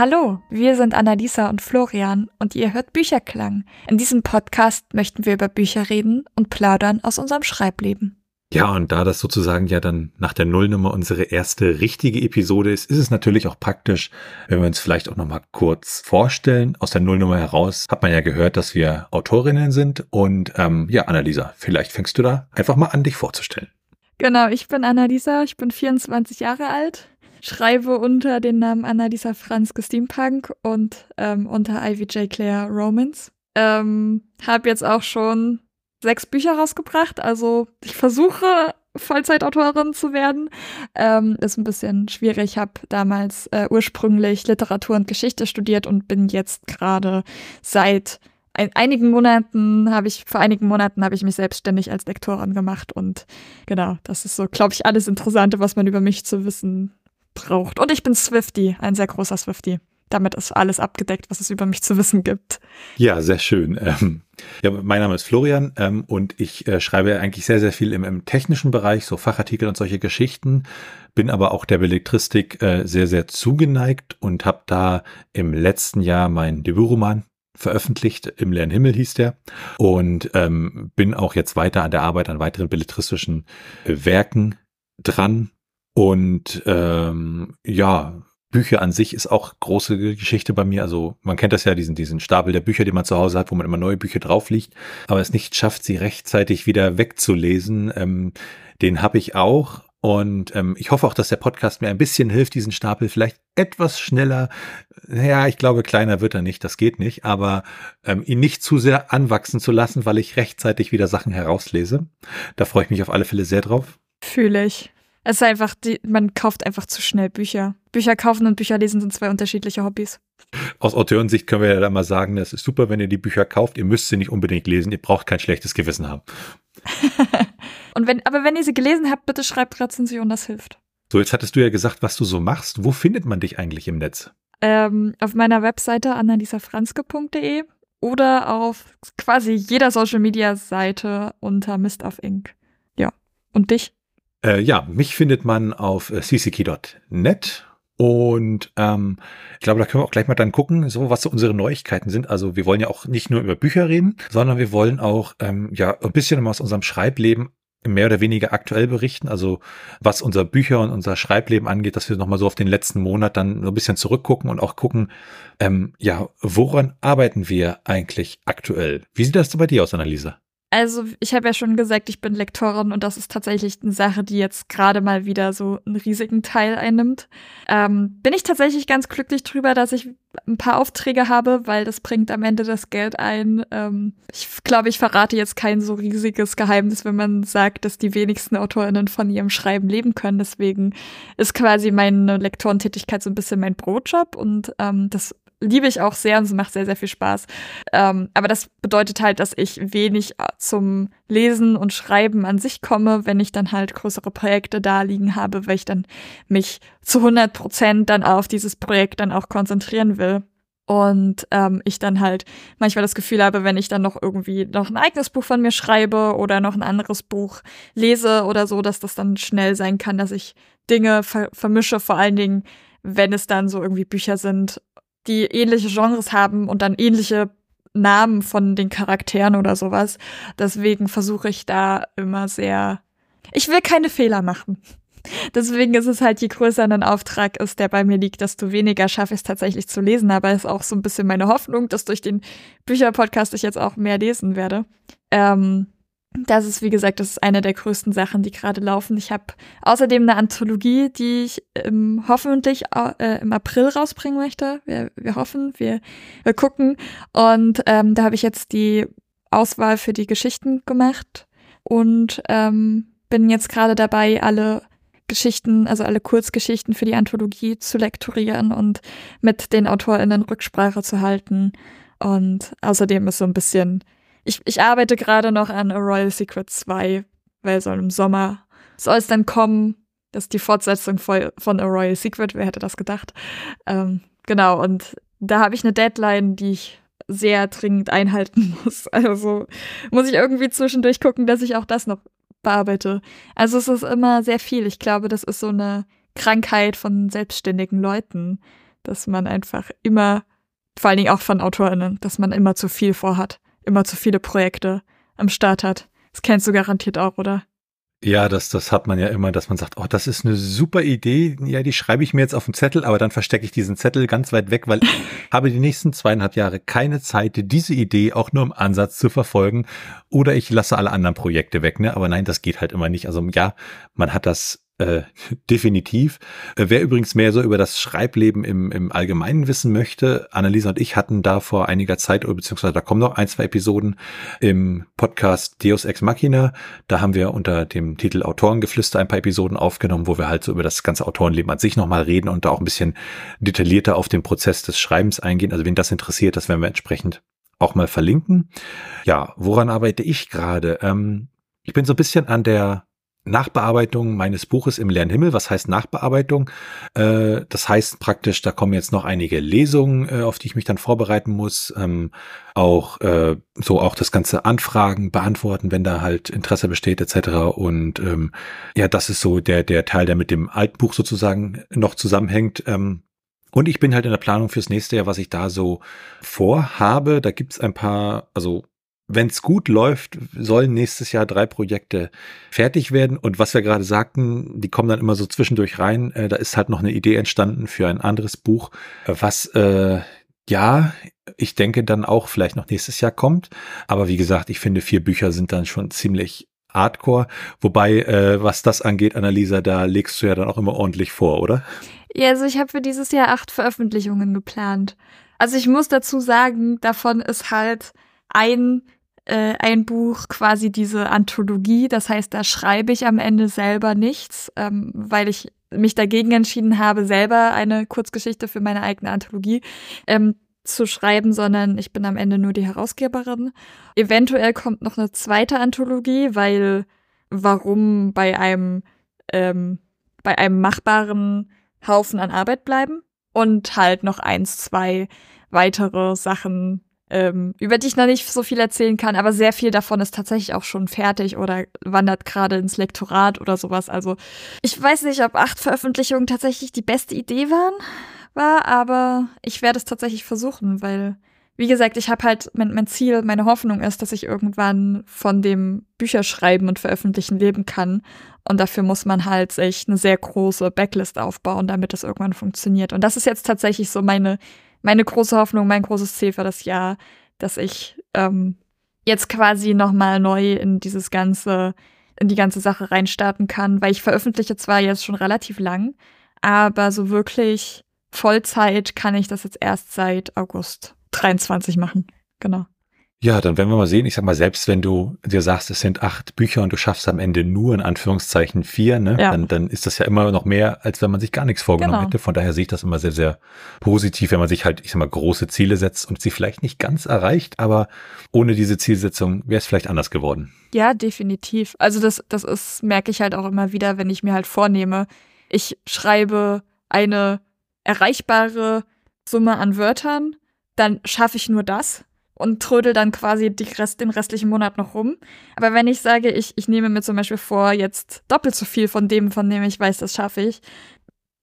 Hallo, wir sind Annalisa und Florian und ihr hört Bücherklang. In diesem Podcast möchten wir über Bücher reden und plaudern aus unserem Schreibleben. Ja, und da das sozusagen ja dann nach der Nullnummer unsere erste richtige Episode ist, ist es natürlich auch praktisch, wenn wir uns vielleicht auch nochmal kurz vorstellen. Aus der Nullnummer heraus hat man ja gehört, dass wir Autorinnen sind. Und ähm, ja, Annalisa, vielleicht fängst du da einfach mal an, dich vorzustellen. Genau, ich bin Annalisa, ich bin 24 Jahre alt, schreibe unter den Namen Annalisa Franzke Steampunk und ähm, unter Ivy J. Claire Romans. Ähm, habe jetzt auch schon sechs Bücher rausgebracht, also ich versuche Vollzeitautorin zu werden. Ähm, ist ein bisschen schwierig. Ich habe damals äh, ursprünglich Literatur und Geschichte studiert und bin jetzt gerade seit ein, einigen Monaten habe ich, vor einigen Monaten habe ich mich selbstständig als Lektorin gemacht und genau, das ist so, glaube ich, alles Interessante, was man über mich zu wissen braucht. Und ich bin Swifty, ein sehr großer Swifty. Damit ist alles abgedeckt, was es über mich zu wissen gibt. Ja, sehr schön. Ähm, ja, mein Name ist Florian ähm, und ich äh, schreibe eigentlich sehr, sehr viel im, im, technischen Bereich, so Fachartikel und solche Geschichten, bin aber auch der Belletristik äh, sehr, sehr zugeneigt und habe da im letzten Jahr meinen Debütroman veröffentlicht. Im leeren Himmel hieß der. Und ähm, bin auch jetzt weiter an der Arbeit an weiteren belletristischen äh, Werken dran. Und ähm, ja, Bücher an sich ist auch große Geschichte bei mir. Also man kennt das ja, diesen, diesen Stapel der Bücher, die man zu Hause hat, wo man immer neue Bücher drauf liegt, aber es nicht schafft, sie rechtzeitig wieder wegzulesen. Ähm, den habe ich auch. Und ähm, ich hoffe auch, dass der Podcast mir ein bisschen hilft, diesen Stapel vielleicht etwas schneller, ja, ich glaube, kleiner wird er nicht, das geht nicht, aber ähm, ihn nicht zu sehr anwachsen zu lassen, weil ich rechtzeitig wieder Sachen herauslese. Da freue ich mich auf alle Fälle sehr drauf. Fühle ich. Es ist einfach, die, man kauft einfach zu schnell Bücher. Bücher kaufen und Bücher lesen sind zwei unterschiedliche Hobbys. Aus Autorensicht können wir ja da mal sagen, das ist super, wenn ihr die Bücher kauft. Ihr müsst sie nicht unbedingt lesen. Ihr braucht kein schlechtes Gewissen haben. und wenn, aber wenn ihr sie gelesen habt, bitte schreibt Rezension, das hilft. So, jetzt hattest du ja gesagt, was du so machst. Wo findet man dich eigentlich im Netz? Ähm, auf meiner Webseite annalisafranske.de oder auf quasi jeder Social Media Seite unter Mist of Ink. Ja. Und dich? Äh, ja, mich findet man auf äh, cckey.net und ähm, ich glaube, da können wir auch gleich mal dann gucken, so was so unsere Neuigkeiten sind. Also wir wollen ja auch nicht nur über Bücher reden, sondern wir wollen auch ähm, ja ein bisschen aus unserem Schreibleben mehr oder weniger aktuell berichten. Also was unser Bücher und unser Schreibleben angeht, dass wir nochmal so auf den letzten Monat dann so ein bisschen zurückgucken und auch gucken, ähm, ja, woran arbeiten wir eigentlich aktuell? Wie sieht das bei dir aus, Annalisa? Also, ich habe ja schon gesagt, ich bin Lektorin und das ist tatsächlich eine Sache, die jetzt gerade mal wieder so einen riesigen Teil einnimmt. Ähm, bin ich tatsächlich ganz glücklich drüber, dass ich ein paar Aufträge habe, weil das bringt am Ende das Geld ein. Ähm, ich glaube, ich verrate jetzt kein so riesiges Geheimnis, wenn man sagt, dass die wenigsten AutorInnen von ihrem Schreiben leben können. Deswegen ist quasi meine Lektorentätigkeit so ein bisschen mein Brotjob und ähm, das liebe ich auch sehr und es macht sehr, sehr viel Spaß. Ähm, aber das bedeutet halt, dass ich wenig äh, zum Lesen und Schreiben an sich komme, wenn ich dann halt größere Projekte da liegen habe, weil ich dann mich zu 100 Prozent dann auf dieses Projekt dann auch konzentrieren will. Und ähm, ich dann halt manchmal das Gefühl habe, wenn ich dann noch irgendwie noch ein eigenes Buch von mir schreibe oder noch ein anderes Buch lese oder so, dass das dann schnell sein kann, dass ich Dinge ver vermische, vor allen Dingen, wenn es dann so irgendwie Bücher sind, die ähnliche Genres haben und dann ähnliche Namen von den Charakteren oder sowas. Deswegen versuche ich da immer sehr. Ich will keine Fehler machen. Deswegen ist es halt, je größer ein Auftrag ist, der bei mir liegt, desto weniger schaffe ich es tatsächlich zu lesen. Aber es ist auch so ein bisschen meine Hoffnung, dass durch den Bücherpodcast ich jetzt auch mehr lesen werde. Ähm, das ist, wie gesagt, das ist eine der größten Sachen, die gerade laufen. Ich habe außerdem eine Anthologie, die ich ähm, hoffentlich äh, im April rausbringen möchte. Wir, wir hoffen, wir, wir gucken. Und ähm, da habe ich jetzt die Auswahl für die Geschichten gemacht und ähm, bin jetzt gerade dabei, alle Geschichten, also alle Kurzgeschichten für die Anthologie zu lektorieren und mit den AutorInnen Rücksprache zu halten. Und außerdem ist so ein bisschen ich, ich arbeite gerade noch an A Royal Secret 2, weil so im Sommer soll es dann kommen. Das ist die Fortsetzung von A Royal Secret, wer hätte das gedacht? Ähm, genau, und da habe ich eine Deadline, die ich sehr dringend einhalten muss. Also muss ich irgendwie zwischendurch gucken, dass ich auch das noch bearbeite. Also es ist immer sehr viel. Ich glaube, das ist so eine Krankheit von selbstständigen Leuten, dass man einfach immer, vor allen Dingen auch von AutorInnen, dass man immer zu viel vorhat, immer zu viele Projekte am Start hat. Das kennst du garantiert auch, oder? Ja, das, das hat man ja immer, dass man sagt, oh, das ist eine super Idee. Ja, die schreibe ich mir jetzt auf den Zettel, aber dann verstecke ich diesen Zettel ganz weit weg, weil ich habe die nächsten zweieinhalb Jahre keine Zeit, diese Idee auch nur im Ansatz zu verfolgen. Oder ich lasse alle anderen Projekte weg, ne? Aber nein, das geht halt immer nicht. Also ja, man hat das äh, definitiv. Äh, wer übrigens mehr so über das Schreibleben im, im Allgemeinen wissen möchte, Annalisa und ich hatten da vor einiger Zeit, beziehungsweise da kommen noch ein, zwei Episoden im Podcast Deus Ex Machina. Da haben wir unter dem Titel Autorengeflüster ein paar Episoden aufgenommen, wo wir halt so über das ganze Autorenleben an sich nochmal reden und da auch ein bisschen detaillierter auf den Prozess des Schreibens eingehen. Also wen das interessiert, das werden wir entsprechend auch mal verlinken. Ja, woran arbeite ich gerade? Ähm, ich bin so ein bisschen an der Nachbearbeitung meines Buches im leeren Himmel. Was heißt Nachbearbeitung? Äh, das heißt praktisch, da kommen jetzt noch einige Lesungen, äh, auf die ich mich dann vorbereiten muss. Ähm, auch äh, so auch das ganze Anfragen beantworten, wenn da halt Interesse besteht etc. Und ähm, ja, das ist so der der Teil, der mit dem Altbuch sozusagen noch zusammenhängt. Ähm, und ich bin halt in der Planung fürs nächste Jahr, was ich da so vorhabe. Da gibt's ein paar, also wenn es gut läuft, sollen nächstes Jahr drei Projekte fertig werden. Und was wir gerade sagten, die kommen dann immer so zwischendurch rein. Äh, da ist halt noch eine Idee entstanden für ein anderes Buch, was äh, ja, ich denke dann auch vielleicht noch nächstes Jahr kommt. Aber wie gesagt, ich finde, vier Bücher sind dann schon ziemlich hardcore. Wobei, äh, was das angeht, Annalisa, da legst du ja dann auch immer ordentlich vor, oder? Ja, also ich habe für dieses Jahr acht Veröffentlichungen geplant. Also ich muss dazu sagen, davon ist halt ein äh, ein Buch quasi diese Anthologie. Das heißt, da schreibe ich am Ende selber nichts, ähm, weil ich mich dagegen entschieden habe, selber eine Kurzgeschichte für meine eigene Anthologie ähm, zu schreiben, sondern ich bin am Ende nur die Herausgeberin. Eventuell kommt noch eine zweite Anthologie, weil warum bei einem ähm, bei einem machbaren Haufen an Arbeit bleiben und halt noch eins, zwei weitere Sachen ähm, über die ich noch nicht so viel erzählen kann, aber sehr viel davon ist tatsächlich auch schon fertig oder wandert gerade ins Lektorat oder sowas. Also ich weiß nicht, ob acht Veröffentlichungen tatsächlich die beste Idee waren, war, aber ich werde es tatsächlich versuchen, weil wie gesagt, ich habe halt mein, mein Ziel, meine Hoffnung ist, dass ich irgendwann von dem Bücherschreiben und Veröffentlichen leben kann. Und dafür muss man halt sich eine sehr große Backlist aufbauen, damit es irgendwann funktioniert. Und das ist jetzt tatsächlich so meine meine große Hoffnung, mein großes Ziel für das Jahr, dass ich ähm, jetzt quasi nochmal neu in dieses ganze, in die ganze Sache reinstarten kann, weil ich veröffentliche zwar jetzt schon relativ lang, aber so wirklich Vollzeit kann ich das jetzt erst seit August 23 machen. Genau. Ja, dann werden wir mal sehen. Ich sag mal, selbst wenn du dir sagst, es sind acht Bücher und du schaffst am Ende nur in Anführungszeichen vier, ne, ja. dann, dann ist das ja immer noch mehr, als wenn man sich gar nichts vorgenommen genau. hätte. Von daher sehe ich das immer sehr, sehr positiv, wenn man sich halt, ich sag mal, große Ziele setzt und sie vielleicht nicht ganz erreicht, aber ohne diese Zielsetzung wäre es vielleicht anders geworden. Ja, definitiv. Also das, das ist, merke ich halt auch immer wieder, wenn ich mir halt vornehme, ich schreibe eine erreichbare Summe an Wörtern, dann schaffe ich nur das und trödel dann quasi Rest, den restlichen Monat noch rum. Aber wenn ich sage, ich, ich nehme mir zum Beispiel vor, jetzt doppelt so viel von dem, von dem ich weiß, das schaffe ich,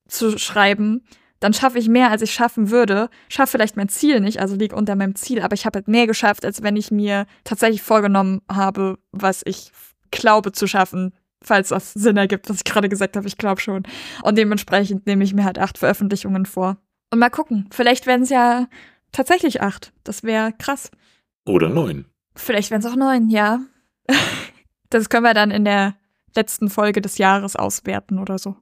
zu schreiben, dann schaffe ich mehr, als ich schaffen würde. Schaffe vielleicht mein Ziel nicht, also liege unter meinem Ziel, aber ich habe halt mehr geschafft, als wenn ich mir tatsächlich vorgenommen habe, was ich glaube zu schaffen, falls das Sinn ergibt, was ich gerade gesagt habe. Ich glaube schon. Und dementsprechend nehme ich mir halt acht Veröffentlichungen vor. Und mal gucken. Vielleicht werden es ja Tatsächlich acht. Das wäre krass. Oder neun. Vielleicht wären es auch neun, ja. das können wir dann in der letzten Folge des Jahres auswerten oder so.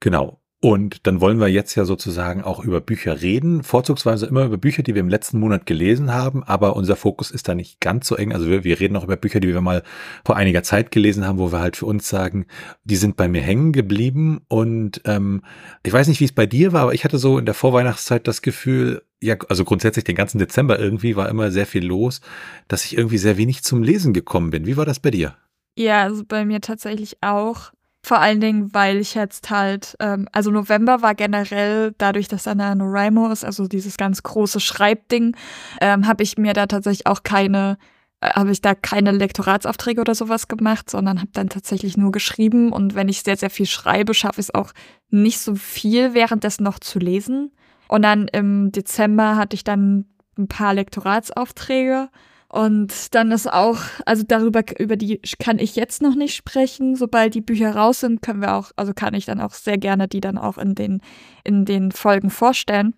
Genau. Und dann wollen wir jetzt ja sozusagen auch über Bücher reden, vorzugsweise immer über Bücher, die wir im letzten Monat gelesen haben, aber unser Fokus ist da nicht ganz so eng. Also wir, wir reden auch über Bücher, die wir mal vor einiger Zeit gelesen haben, wo wir halt für uns sagen, die sind bei mir hängen geblieben. Und ähm, ich weiß nicht, wie es bei dir war, aber ich hatte so in der Vorweihnachtszeit das Gefühl, ja, also grundsätzlich den ganzen Dezember irgendwie war immer sehr viel los, dass ich irgendwie sehr wenig zum Lesen gekommen bin. Wie war das bei dir? Ja, also bei mir tatsächlich auch. Vor allen Dingen, weil ich jetzt halt, ähm, also November war generell, dadurch, dass da NaNoWriMo ist, also dieses ganz große Schreibding, ähm, habe ich mir da tatsächlich auch keine, äh, habe ich da keine Lektoratsaufträge oder sowas gemacht, sondern habe dann tatsächlich nur geschrieben. Und wenn ich sehr, sehr viel schreibe, schaffe ich es auch nicht so viel währenddessen noch zu lesen. Und dann im Dezember hatte ich dann ein paar Lektoratsaufträge. Und dann ist auch, also darüber, über die kann ich jetzt noch nicht sprechen. Sobald die Bücher raus sind, können wir auch, also kann ich dann auch sehr gerne die dann auch in den, in den Folgen vorstellen.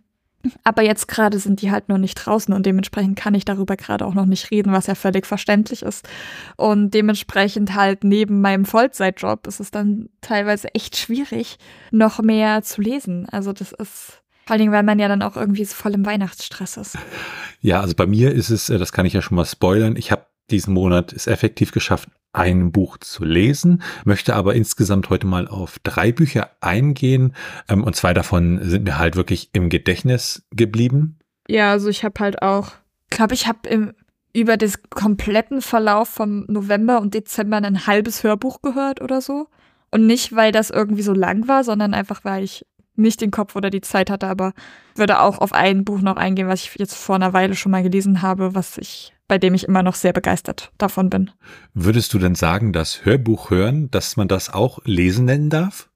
Aber jetzt gerade sind die halt noch nicht draußen und dementsprechend kann ich darüber gerade auch noch nicht reden, was ja völlig verständlich ist. Und dementsprechend halt neben meinem Vollzeitjob ist es dann teilweise echt schwierig, noch mehr zu lesen. Also das ist vor allen Dingen, weil man ja dann auch irgendwie so voll im Weihnachtsstress ist. Ja, also bei mir ist es, äh, das kann ich ja schon mal spoilern, ich habe diesen Monat es effektiv geschafft, ein Buch zu lesen, möchte aber insgesamt heute mal auf drei Bücher eingehen ähm, und zwei davon sind mir halt wirklich im Gedächtnis geblieben. Ja, also ich habe halt auch, glaube ich, habe im über den kompletten Verlauf vom November und Dezember ein halbes Hörbuch gehört oder so. Und nicht, weil das irgendwie so lang war, sondern einfach, weil ich nicht den Kopf oder die Zeit hatte, aber würde auch auf ein Buch noch eingehen, was ich jetzt vor einer Weile schon mal gelesen habe, was ich bei dem ich immer noch sehr begeistert davon bin. Würdest du denn sagen, dass Hörbuch hören, dass man das auch lesen nennen darf?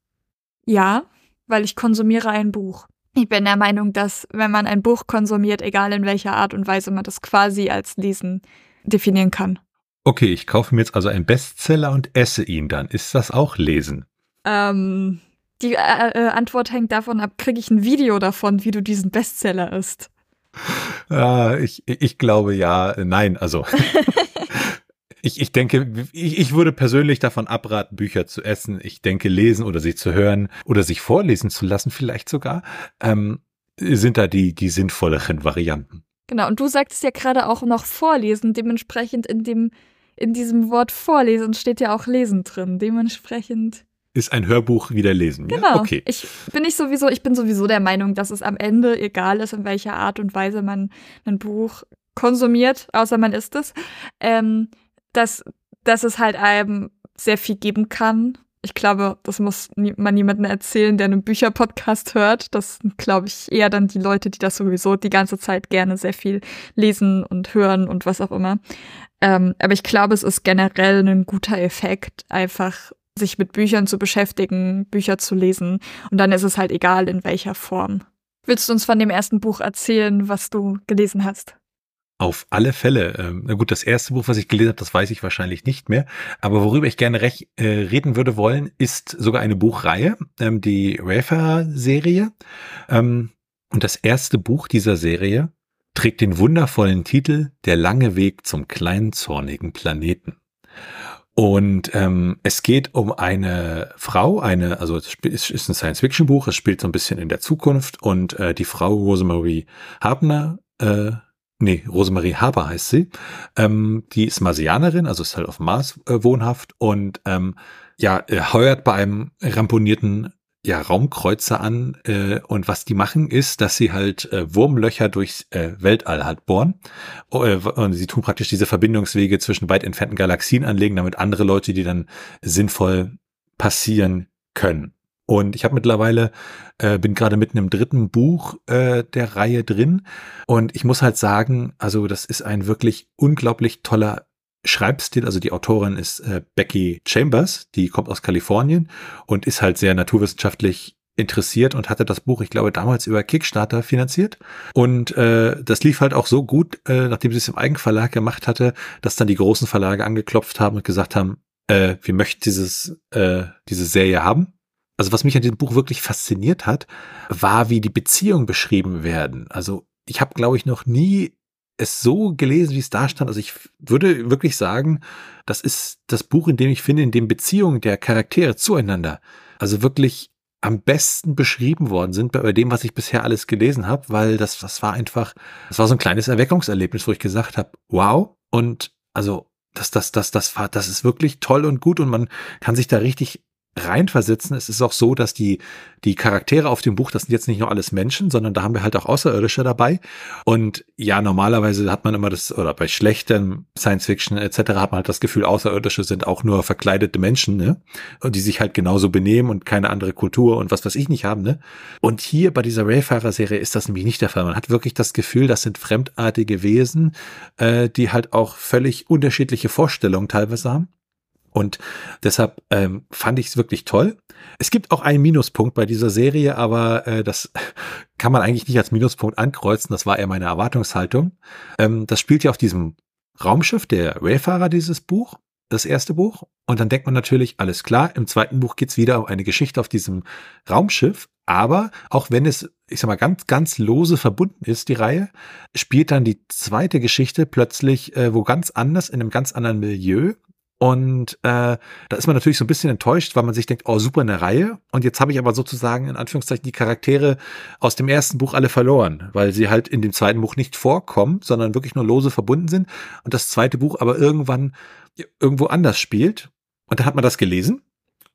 Ja, weil ich konsumiere ein Buch. Ich bin der Meinung, dass wenn man ein Buch konsumiert, egal in welcher Art und Weise, man das quasi als Lesen definieren kann. Okay, ich kaufe mir jetzt also einen Bestseller und esse ihn dann. Ist das auch Lesen? Ähm, die äh, äh, Antwort hängt davon ab, kriege ich ein Video davon, wie du diesen Bestseller isst. Ah, ich, ich glaube ja, nein, also. ich, ich denke, ich, ich würde persönlich davon abraten, Bücher zu essen. Ich denke, lesen oder sie zu hören oder sich vorlesen zu lassen, vielleicht sogar, ähm, sind da die, die sinnvolleren Varianten. Genau, und du sagtest ja gerade auch noch vorlesen, dementsprechend in dem, in diesem Wort vorlesen steht ja auch lesen drin. Dementsprechend ist ein Hörbuch wieder lesen. Genau. Ja? Okay. Ich bin ich sowieso, ich bin sowieso der Meinung, dass es am Ende egal ist, in welcher Art und Weise man ein Buch konsumiert, außer man isst es, ähm, dass, dass es halt einem sehr viel geben kann. Ich glaube, das muss nie, man niemandem erzählen, der einen Bücherpodcast hört. Das glaube ich, eher dann die Leute, die das sowieso die ganze Zeit gerne sehr viel lesen und hören und was auch immer. Ähm, aber ich glaube, es ist generell ein guter Effekt, einfach sich mit Büchern zu beschäftigen, Bücher zu lesen. Und dann ist es halt egal, in welcher Form. Willst du uns von dem ersten Buch erzählen, was du gelesen hast? Auf alle Fälle. Ähm, na gut, das erste Buch, was ich gelesen habe, das weiß ich wahrscheinlich nicht mehr. Aber worüber ich gerne recht, äh, reden würde wollen, ist sogar eine Buchreihe, ähm, die Rafa-Serie. Ähm, und das erste Buch dieser Serie trägt den wundervollen Titel Der lange Weg zum kleinen zornigen Planeten. Und ähm, es geht um eine Frau, eine, also es ist ein Science-Fiction-Buch, es spielt so ein bisschen in der Zukunft und äh, die Frau Rosemarie Habner, äh, nee, Rosemarie Haber heißt sie, ähm, die ist Marsianerin, also ist halt auf Mars äh, wohnhaft und ähm, ja, heuert bei einem ramponierten ja, Raumkreuzer an äh, und was die machen ist, dass sie halt äh, Wurmlöcher durchs äh, Weltall halt bohren oh, äh, und sie tun praktisch diese Verbindungswege zwischen weit entfernten Galaxien anlegen, damit andere Leute die dann sinnvoll passieren können. Und ich habe mittlerweile, äh, bin gerade mitten im dritten Buch äh, der Reihe drin und ich muss halt sagen, also das ist ein wirklich unglaublich toller Schreibstil, also die Autorin ist äh, Becky Chambers, die kommt aus Kalifornien und ist halt sehr naturwissenschaftlich interessiert und hatte das Buch, ich glaube, damals über Kickstarter finanziert. Und äh, das lief halt auch so gut, äh, nachdem sie es im Eigenverlag gemacht hatte, dass dann die großen Verlage angeklopft haben und gesagt haben, äh, wir möchten dieses, äh, diese Serie haben. Also was mich an diesem Buch wirklich fasziniert hat, war, wie die Beziehungen beschrieben werden. Also ich habe, glaube ich, noch nie es so gelesen, wie es da stand. Also ich würde wirklich sagen, das ist das Buch, in dem ich finde, in dem Beziehungen der Charaktere zueinander, also wirklich am besten beschrieben worden sind bei dem, was ich bisher alles gelesen habe, weil das, das war einfach, das war so ein kleines Erweckungserlebnis, wo ich gesagt habe, wow, und also das, das, das, das war, das ist wirklich toll und gut und man kann sich da richtig reinversetzen. Es ist auch so, dass die, die Charaktere auf dem Buch, das sind jetzt nicht nur alles Menschen, sondern da haben wir halt auch Außerirdische dabei. Und ja, normalerweise hat man immer das, oder bei schlechtem Science Fiction etc. hat man halt das Gefühl, Außerirdische sind auch nur verkleidete Menschen, ne? Und die sich halt genauso benehmen und keine andere Kultur und was weiß ich nicht haben, ne? Und hier bei dieser Rayfarer-Serie ist das nämlich nicht der Fall. Man hat wirklich das Gefühl, das sind fremdartige Wesen, äh, die halt auch völlig unterschiedliche Vorstellungen teilweise haben Und deshalb ähm, fand ich es wirklich toll. Es gibt auch einen Minuspunkt bei dieser Serie, aber äh, das kann man eigentlich nicht als Minuspunkt ankreuzen. Das war eher meine Erwartungshaltung. Ähm, das spielt ja auf diesem Raumschiff, der Wayfarer, dieses Buch, das erste Buch. Und dann denkt man natürlich, alles klar, im zweiten Buch geht's wieder um eine Geschichte auf diesem Raumschiff. Aber auch wenn es, ich sag mal, ganz, ganz lose verbunden ist, die Reihe, spielt dann die zweite Geschichte plötzlich äh, wo ganz anders, in einem ganz anderen Milieu. Und äh, da ist man natürlich so ein bisschen enttäuscht, weil man sich denkt, oh, super eine Reihe. Und jetzt habe ich aber sozusagen in Anführungszeichen die Charaktere aus dem ersten Buch alle verloren, weil sie halt in dem zweiten Buch nicht vorkommen, sondern wirklich nur lose verbunden sind. Und das zweite Buch aber irgendwann irgendwo anders spielt. Und dann hat man das gelesen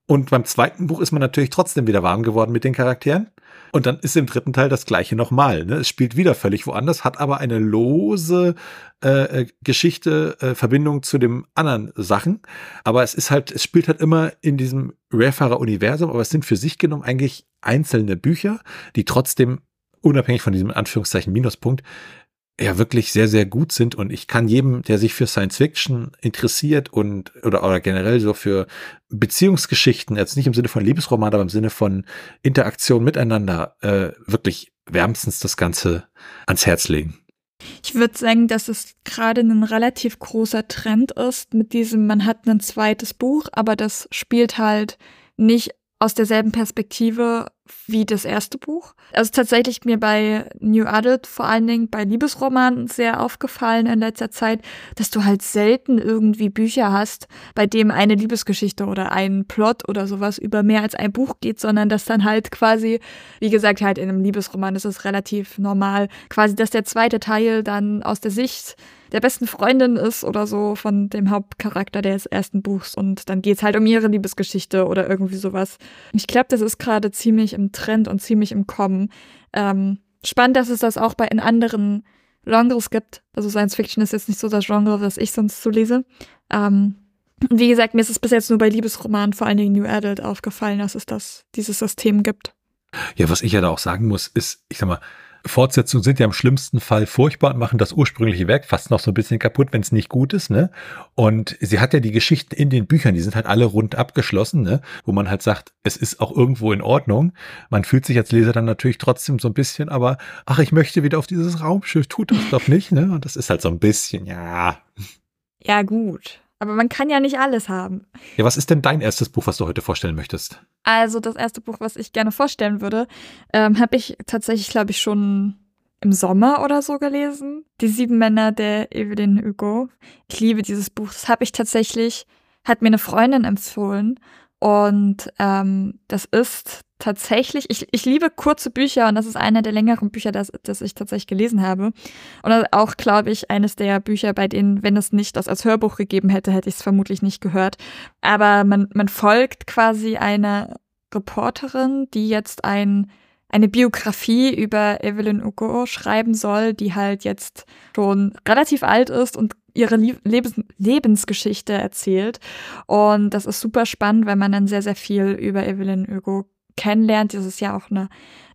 und beim zweiten Buch ist man natürlich trotzdem wieder warm geworden mit den Charakteren. Und dann ist im dritten Teil das gleiche nochmal. Ne? Es spielt wieder völlig woanders, hat aber eine lose äh, äh, Geschichte, äh, Verbindung zu den anderen Sachen. Aber es ist halt, es spielt halt immer in diesem Rarefahrer-Universum, aber es sind für sich genommen eigentlich einzelne Bücher, die trotzdem unabhängig von diesem Anführungszeichen Minuspunkt ja wirklich sehr, sehr gut sind. Und ich kann jedem, der sich für Science Fiction interessiert und oder, oder generell so für Beziehungsgeschichten, jetzt nicht im Sinne von Liebesroman, aber im Sinne von Interaktion miteinander, äh, wirklich wärmstens das Ganze ans Herz legen. Ich würde sagen, dass es gerade ein relativ großer Trend ist mit diesem, man hat ein zweites Buch, aber das spielt halt nicht aus derselben Perspektive wie das erste Buch. Also tatsächlich mir bei New Adult, vor allen Dingen bei Liebesromanen, sehr aufgefallen in letzter Zeit, dass du halt selten irgendwie Bücher hast, bei dem eine Liebesgeschichte oder ein Plot oder sowas über mehr als ein Buch geht, sondern dass dann halt quasi, wie gesagt, halt in einem Liebesroman ist es relativ normal, quasi, dass der zweite Teil dann aus der Sicht der besten Freundin ist oder so von dem Hauptcharakter des ersten Buchs und dann geht's halt um ihre Liebesgeschichte oder irgendwie sowas. Ich glaube, das ist gerade ziemlich im Trend und ziemlich im Kommen. Ähm, spannend, dass es das auch bei in anderen Genres gibt. Also Science Fiction ist jetzt nicht so das Genre, was ich sonst so lese. Ähm, wie gesagt, mir ist es bis jetzt nur bei Liebesromanen, vor allen Dingen New Adult, aufgefallen, dass es das, dieses System gibt. Ja, was ich ja da auch sagen muss, ist, ich sag mal, Fortsetzungen sind ja im schlimmsten Fall furchtbar und machen das ursprüngliche Werk fast noch so ein bisschen kaputt, wenn es nicht gut ist, ne? Und sie hat ja die Geschichten in den Büchern, die sind halt alle rund abgeschlossen, ne? Wo man halt sagt, es ist auch irgendwo in Ordnung. Man fühlt sich als Leser dann natürlich trotzdem so ein bisschen, aber ach, ich möchte wieder auf dieses Raumschiff, tut das doch nicht, ne? Und das ist halt so ein bisschen, ja. Ja, gut. Aber man kann ja nicht alles haben. Ja, was ist denn dein erstes Buch, was du heute vorstellen möchtest? Also das erste Buch, was ich gerne vorstellen würde, ähm, habe ich tatsächlich, glaube ich, schon im Sommer oder so gelesen. Die sieben Männer der Evelyn Hugo. Ich liebe dieses Buch. Das habe ich tatsächlich, hat mir eine Freundin empfohlen. Und ähm, das ist tatsächlich, ich, ich liebe kurze Bücher und das ist einer der längeren Bücher, das, das ich tatsächlich gelesen habe. Und auch, glaube ich, eines der Bücher, bei denen, wenn es nicht das als Hörbuch gegeben hätte, hätte ich es vermutlich nicht gehört. Aber man, man folgt quasi einer Reporterin, die jetzt ein eine Biografie über Evelyn Hugo schreiben soll, die halt jetzt schon relativ alt ist und ihre Lebens Lebensgeschichte erzählt. Und das ist super spannend, weil man dann sehr, sehr viel über Evelyn Hugo kennenlernt. Das ist ja auch eine,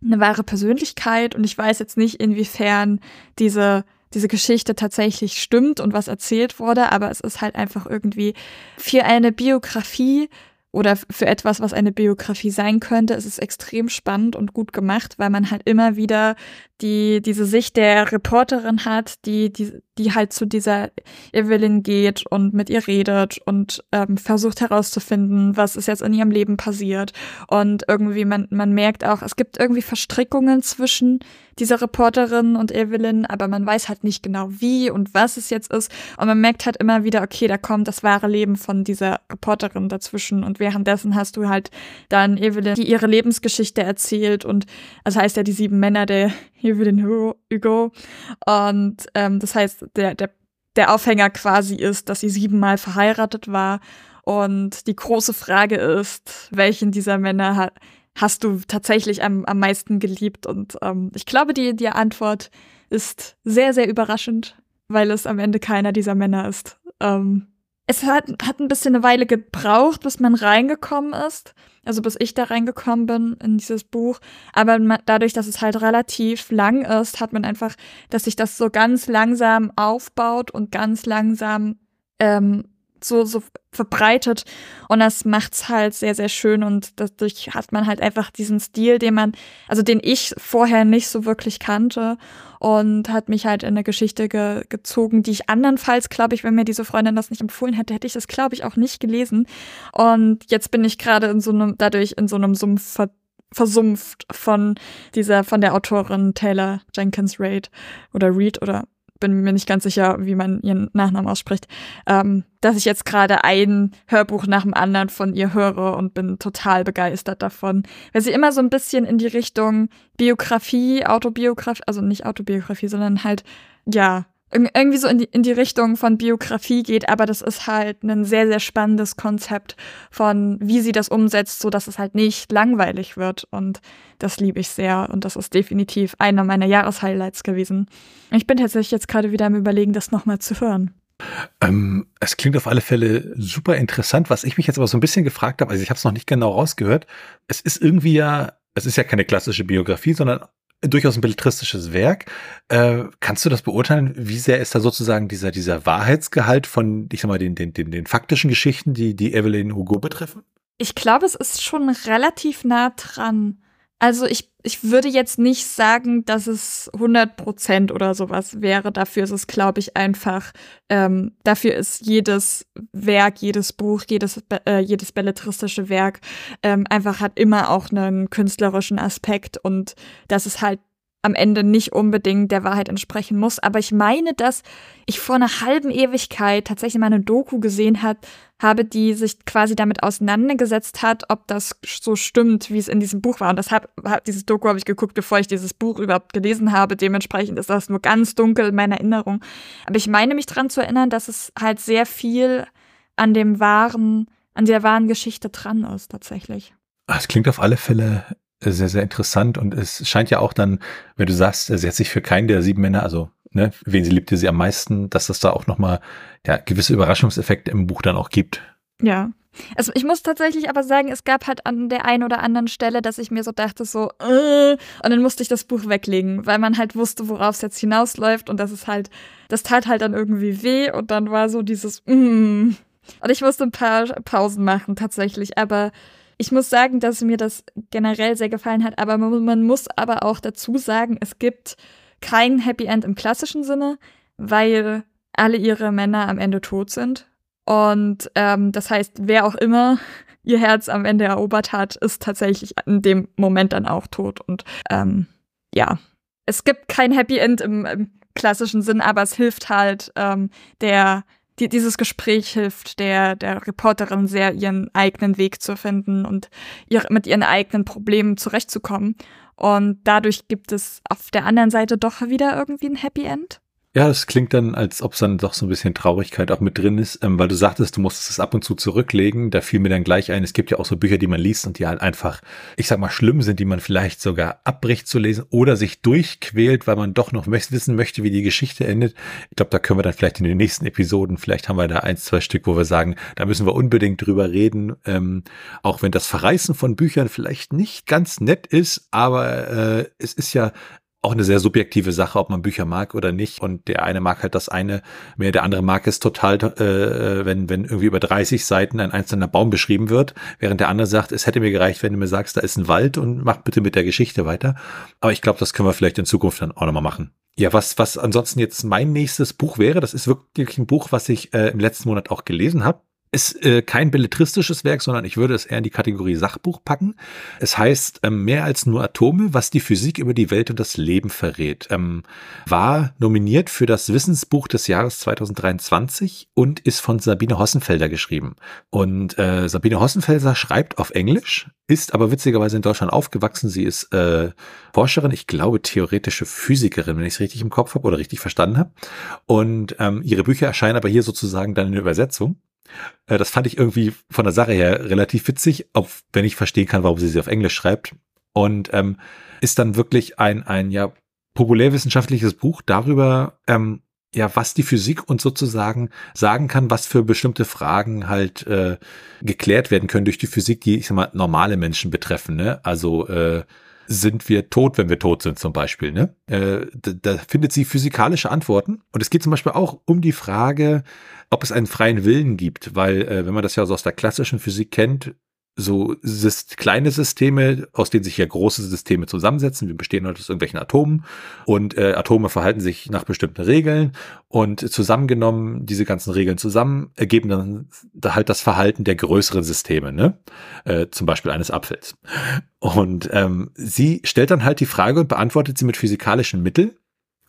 eine wahre Persönlichkeit. Und ich weiß jetzt nicht, inwiefern diese diese Geschichte tatsächlich stimmt und was erzählt wurde, aber es ist halt einfach irgendwie für eine Biografie oder für etwas, was eine Biografie sein könnte, ist es extrem spannend und gut gemacht, weil man halt immer wieder die, diese Sicht der Reporterin hat, die, die, die halt zu dieser Evelyn geht und mit ihr redet und ähm, versucht herauszufinden, was ist jetzt in ihrem Leben passiert. Und irgendwie, man, man merkt auch, es gibt irgendwie Verstrickungen zwischen dieser Reporterin und Evelyn, aber man weiß halt nicht genau wie und was es jetzt ist. Und man merkt halt immer wieder, okay, da kommt das wahre Leben von dieser Reporterin dazwischen. Und währenddessen hast du halt dann Evelyn, die ihre Lebensgeschichte erzählt. Und das heißt ja die sieben Männer der Evelyn Hugo. Und ähm, das heißt, der, der, der Aufhänger quasi ist, dass sie siebenmal verheiratet war. Und die große Frage ist, welchen dieser Männer hat hast du tatsächlich am, am meisten geliebt? Und ähm, ich glaube, die, die Antwort ist sehr, sehr überraschend, weil es am Ende keiner dieser Männer ist. Ähm, es hat, hat ein bisschen eine Weile gebraucht, bis man reingekommen ist. Also bis ich da reingekommen bin in dieses Buch. Aber man, dadurch, dass es halt relativ lang ist, hat man einfach, dass sich das so ganz langsam aufbaut und ganz langsam ähm, so, so verbreitet. Und das macht's halt sehr, sehr schön. Und dadurch hat man halt einfach diesen Stil, den man, also den ich vorher nicht so wirklich kannte. Und hat mich halt in eine Geschichte ge gezogen, die ich andernfalls, glaube ich, wenn mir diese Freundin das nicht empfohlen hätte, hätte ich das, glaube ich, auch nicht gelesen. Und jetzt bin ich gerade in so einem, dadurch in so einem Sumpf versumpft von dieser, von der Autorin Taylor Jenkins Reid oder Reed oder bin mir nicht ganz sicher, wie man ihren Nachnamen ausspricht, ähm, dass ich jetzt gerade ein Hörbuch nach dem anderen von ihr höre und bin total begeistert davon, weil sie immer so ein bisschen in die Richtung Biografie, Autobiografie, also nicht Autobiografie, sondern halt, ja, irgendwie so in die, in die Richtung von Biografie geht, aber das ist halt ein sehr, sehr spannendes Konzept von, wie sie das umsetzt, so dass es halt nicht langweilig wird. Und das liebe ich sehr. Und das ist definitiv einer meiner Jahreshighlights gewesen. Ich bin tatsächlich jetzt gerade wieder am Überlegen, das nochmal zu hören. Ähm, es klingt auf alle Fälle super interessant. Was ich mich jetzt aber so ein bisschen gefragt habe, also ich habe es noch nicht genau rausgehört. Es ist irgendwie ja, es ist ja keine klassische Biografie, sondern durchaus ein belletristisches Werk. Äh, kannst du das beurteilen? Wie sehr ist da sozusagen dieser, dieser Wahrheitsgehalt von, ich sag mal, den, den, den, den faktischen Geschichten, die, die Evelyn Hugo betreffen? Ich glaube, es ist schon relativ nah dran. Also ich, ich würde jetzt nicht sagen, dass es 100 Prozent oder sowas wäre. Dafür ist es, glaube ich, einfach, ähm, dafür ist jedes Werk, jedes Buch, jedes, äh, jedes belletristische Werk ähm, einfach hat immer auch einen künstlerischen Aspekt und das ist halt am Ende nicht unbedingt der Wahrheit entsprechen muss. Aber ich meine, dass ich vor einer halben Ewigkeit tatsächlich mal eine Doku gesehen hat, habe, die sich quasi damit auseinandergesetzt hat, ob das so stimmt, wie es in diesem Buch war. Und deshalb dieses Doku habe ich geguckt, bevor ich dieses Buch überhaupt gelesen habe. Dementsprechend ist das nur ganz dunkel in meiner Erinnerung. Aber ich meine mich daran zu erinnern, dass es halt sehr viel an dem wahren, an der wahren Geschichte dran ist, tatsächlich. Es klingt auf alle Fälle sehr, sehr interessant und es scheint ja auch dann, wenn du sagst, sie hat sich für keinen der sieben Männer, also ne, wen sie liebte sie am meisten, dass das da auch nochmal ja, gewisse Überraschungseffekte im Buch dann auch gibt. Ja. Also ich muss tatsächlich aber sagen, es gab halt an der einen oder anderen Stelle, dass ich mir so dachte, so, äh, und dann musste ich das Buch weglegen, weil man halt wusste, worauf es jetzt hinausläuft und das ist halt, das tat halt dann irgendwie weh und dann war so dieses, mm. Und ich musste ein paar Pausen machen tatsächlich, aber ich muss sagen, dass mir das generell sehr gefallen hat, aber man, muss aber auch dazu sagen, es gibt kein Happy End im klassischen Sinne, weil alle ihre Männer am Ende tot sind. Und ähm, das heißt, wer auch immer ihr Herz am Ende erobert hat, ist tatsächlich in dem Moment dann auch tot. Und ähm, ja, es gibt kein Happy End im, im klassischen Sinn, aber es hilft halt ähm, der die, dieses Gespräch hilft der, der Reporterin sehr, ihren eigenen Weg zu finden und ihr, mit ihren eigenen Problemen zurechtzukommen. Und dadurch gibt es auf der anderen Seite doch wieder irgendwie ein Happy End. Ja, das klingt dann, als ob es dann doch so ein bisschen Traurigkeit auch mit drin ist, ähm, weil du sagtest, du musstest es ab und zu zurücklegen. Da fiel mir dann gleich ein, es gibt ja auch so Bücher, die man liest und die halt einfach, ich sag mal, schlimm sind, die man vielleicht sogar abbricht zu lesen oder sich durchquält, weil man doch noch wissen möchte, wie die Geschichte endet. Ich glaube, da können wir dann vielleicht in den nächsten Episoden, vielleicht haben wir da eins, zwei Stück, wo wir sagen, da müssen wir unbedingt drüber reden. Ähm, auch wenn das Verreißen von Büchern vielleicht nicht ganz nett ist, aber äh, es ist ja auch eine sehr subjektive Sache, ob man Bücher mag oder nicht. Und der eine mag halt das eine mehr, der andere mag es total, äh, wenn, wenn irgendwie über 30 Seiten ein einzelner Baum beschrieben wird, während der andere sagt, es hätte mir gereicht, wenn du mir sagst, da ist ein Wald und mach bitte mit der Geschichte weiter. Aber ich glaube, das können wir vielleicht in Zukunft dann auch nochmal machen. Ja, was, was ansonsten jetzt mein nächstes Buch wäre, das ist wirklich ein Buch, was ich äh, im letzten Monat auch gelesen habe ist äh, kein belletristisches Werk, sondern ich würde es eher in die Kategorie Sachbuch packen. Es heißt ähm, Mehr als nur Atome, was die Physik über die Welt und das Leben verrät. Ähm, war nominiert für das Wissensbuch des Jahres 2023 und ist von Sabine Hossenfelder geschrieben. Und äh, Sabine Hossenfelder schreibt auf Englisch, ist aber witzigerweise in Deutschland aufgewachsen. Sie ist äh, Forscherin, ich glaube theoretische Physikerin, wenn ich es richtig im Kopf habe oder richtig verstanden habe. Und ähm, ihre Bücher erscheinen aber hier sozusagen dann in der Übersetzung. Äh, das fand ich irgendwie von der Sache her relativ witzig, auch wenn ich verstehen kann, warum sie sie auf Englisch schreibt. Und ähm, ist dann wirklich ein, ein ja populärwissenschaftliches Buch darüber, ähm, ja, was die Physik uns sozusagen sagen kann, was für bestimmte Fragen halt äh, geklärt werden können durch die Physik, die, ich sag mal, normale Menschen betreffen. Ne? Also äh, sind wir tot, wenn wir tot sind zum Beispiel. Ne? Äh, da, da findet sie physikalische Antworten. Und es geht zum Beispiel auch um die Frage, ob es einen freien Willen gibt, weil äh, wenn man das ja so aus der klassischen Physik kennt, so Syst kleine Systeme, aus denen sich ja große Systeme zusammensetzen. Wir bestehen halt aus irgendwelchen Atomen und äh, Atome verhalten sich nach bestimmten Regeln und zusammengenommen, diese ganzen Regeln zusammen, ergeben dann da halt das Verhalten der größeren Systeme, ne? Äh, zum Beispiel eines Apfels. Und ähm, sie stellt dann halt die Frage und beantwortet sie mit physikalischen Mitteln,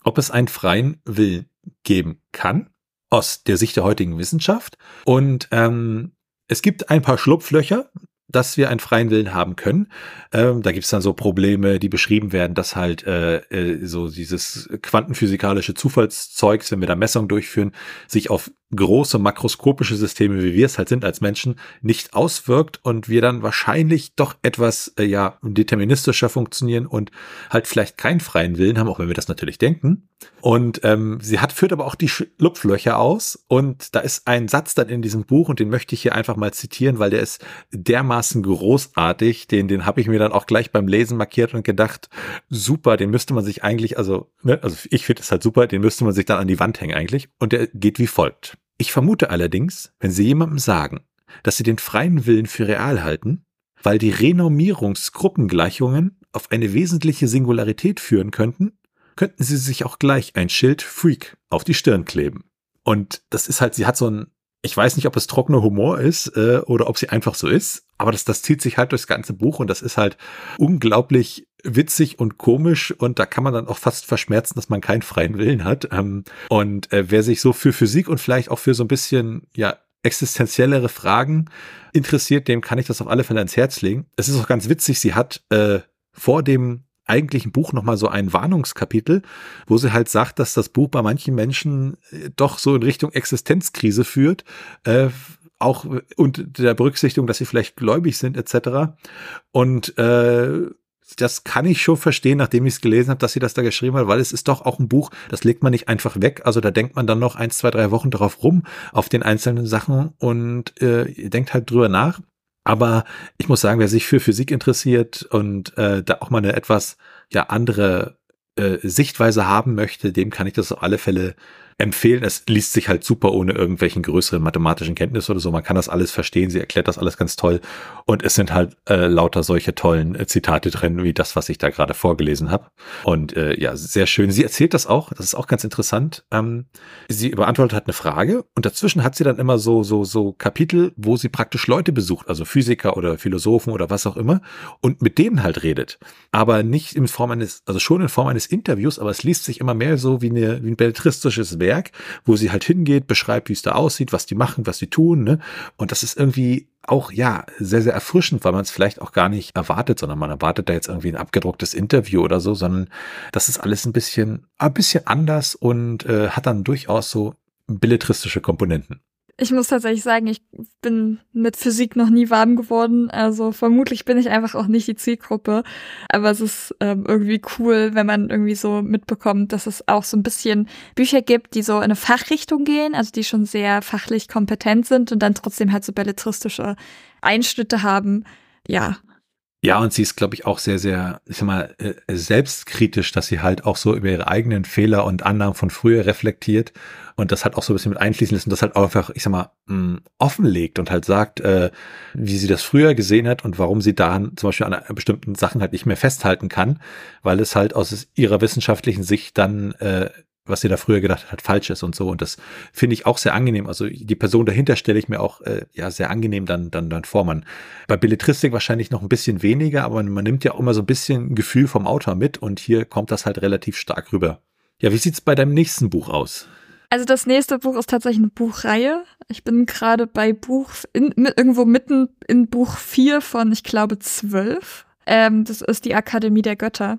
ob es einen freien Willen geben kann aus der Sicht der heutigen Wissenschaft. Und ähm, es gibt ein paar Schlupflöcher, dass wir einen freien Willen haben können. Ähm, da gibt es dann so Probleme, die beschrieben werden, dass halt äh, äh, so dieses quantenphysikalische Zufallszeugs, wenn wir da Messungen durchführen, sich auf große makroskopische Systeme, wie wir es halt sind als Menschen, nicht auswirkt und wir dann wahrscheinlich doch etwas äh, ja deterministischer funktionieren und halt vielleicht keinen freien Willen haben, auch wenn wir das natürlich denken. Und ähm, sie hat führt aber auch die Lupflöcher aus. Und da ist ein Satz dann in diesem Buch und den möchte ich hier einfach mal zitieren, weil der ist dermaßen großartig, den den habe ich mir dann auch gleich beim Lesen markiert und gedacht, super, den müsste man sich eigentlich, also ne, also ich finde es halt super, den müsste man sich dann an die Wand hängen eigentlich. Und der geht wie folgt. Ich vermute allerdings, wenn Sie jemandem sagen, dass Sie den freien Willen für real halten, weil die Renormierungsgruppengleichungen auf eine wesentliche Singularität führen könnten, könnten Sie sich auch gleich ein Schild Freak auf die Stirn kleben. Und das ist halt, sie hat so ein, ich weiß nicht, ob es trockener Humor ist äh, oder ob sie einfach so ist, aber das, das zieht sich halt durchs ganze Buch und das ist halt unglaublich witzig und komisch und da kann man dann auch fast verschmerzen, dass man keinen freien Willen hat. Ähm, und äh, wer sich so für Physik und vielleicht auch für so ein bisschen, ja, existenziellere Fragen interessiert, dem kann ich das auf alle Fälle ans Herz legen. Es ist auch ganz witzig, sie hat äh, vor dem eigentlichen Buch nochmal so ein Warnungskapitel, wo sie halt sagt, dass das Buch bei manchen Menschen äh, doch so in Richtung Existenzkrise führt, äh, auch unter der Berücksichtigung, dass sie vielleicht gläubig sind etc. Und äh, das kann ich schon verstehen, nachdem ich es gelesen habe, dass sie das da geschrieben hat, weil es ist doch auch ein Buch, das legt man nicht einfach weg. Also da denkt man dann noch eins, zwei, drei Wochen darauf rum, auf den einzelnen Sachen und äh, denkt halt drüber nach. Aber ich muss sagen, wer sich für Physik interessiert und äh, da auch mal eine etwas ja andere äh, Sichtweise haben möchte, dem kann ich das auf alle Fälle empfehlen. Es liest sich halt super ohne irgendwelchen größeren mathematischen Kenntnisse oder so. Man kann das alles verstehen. Sie erklärt das alles ganz toll. Und es sind halt äh, lauter solche tollen äh, Zitate drin, wie das, was ich da gerade vorgelesen habe. Und äh, ja, sehr schön. Sie erzählt das auch. Das ist auch ganz interessant. Ähm, sie beantwortet hat eine Frage und dazwischen hat sie dann immer so, so, so Kapitel, wo sie praktisch Leute besucht, also Physiker oder Philosophen oder was auch immer und mit denen halt redet. Aber nicht in Form eines, also schon in Form eines Interviews, aber es liest sich immer mehr so wie, eine, wie ein belletristisches Werk, wo sie halt hingeht, beschreibt, wie es da aussieht, was die machen, was sie tun. Ne? Und das ist irgendwie auch ja sehr, sehr erfrischend, weil man es vielleicht auch gar nicht erwartet, sondern man erwartet da jetzt irgendwie ein abgedrucktes Interview oder so, sondern das ist alles ein bisschen, ein bisschen anders und äh, hat dann durchaus so belletristische Komponenten. Ich muss tatsächlich sagen, ich bin mit Physik noch nie warm geworden. Also vermutlich bin ich einfach auch nicht die Zielgruppe. Aber es ist ähm, irgendwie cool, wenn man irgendwie so mitbekommt, dass es auch so ein bisschen Bücher gibt, die so in eine Fachrichtung gehen, also die schon sehr fachlich kompetent sind und dann trotzdem halt so belletristische Einschnitte haben. Ja, ja, und sie ist, glaube ich, auch sehr, sehr, ich sag mal, äh, selbstkritisch, dass sie halt auch so über ihre eigenen Fehler und Annahmen von früher reflektiert und das halt auch so ein bisschen mit einfließen lässt und das halt auch einfach, ich sag mal, mh, offenlegt und halt sagt, äh, wie sie das früher gesehen hat und warum sie da zum Beispiel an bestimmten Sachen halt nicht mehr festhalten kann, weil es halt aus ihrer wissenschaftlichen Sicht dann äh, was sie da früher gedacht hat, falsch ist und so. Und das finde ich auch sehr angenehm. Also die Person dahinter stelle ich mir auch äh, ja sehr angenehm dann, dann, dann vor. Man, bei Belletristik wahrscheinlich noch ein bisschen weniger, aber man nimmt ja auch immer so ein bisschen Gefühl vom Autor mit und hier kommt das halt relativ stark rüber. Ja, wie sieht's bei deinem nächsten Buch aus? Also das nächste Buch ist tatsächlich eine Buchreihe. Ich bin gerade bei Buch, in, irgendwo mitten in Buch 4 von, ich glaube, 12. Ähm, das ist die Akademie der Götter.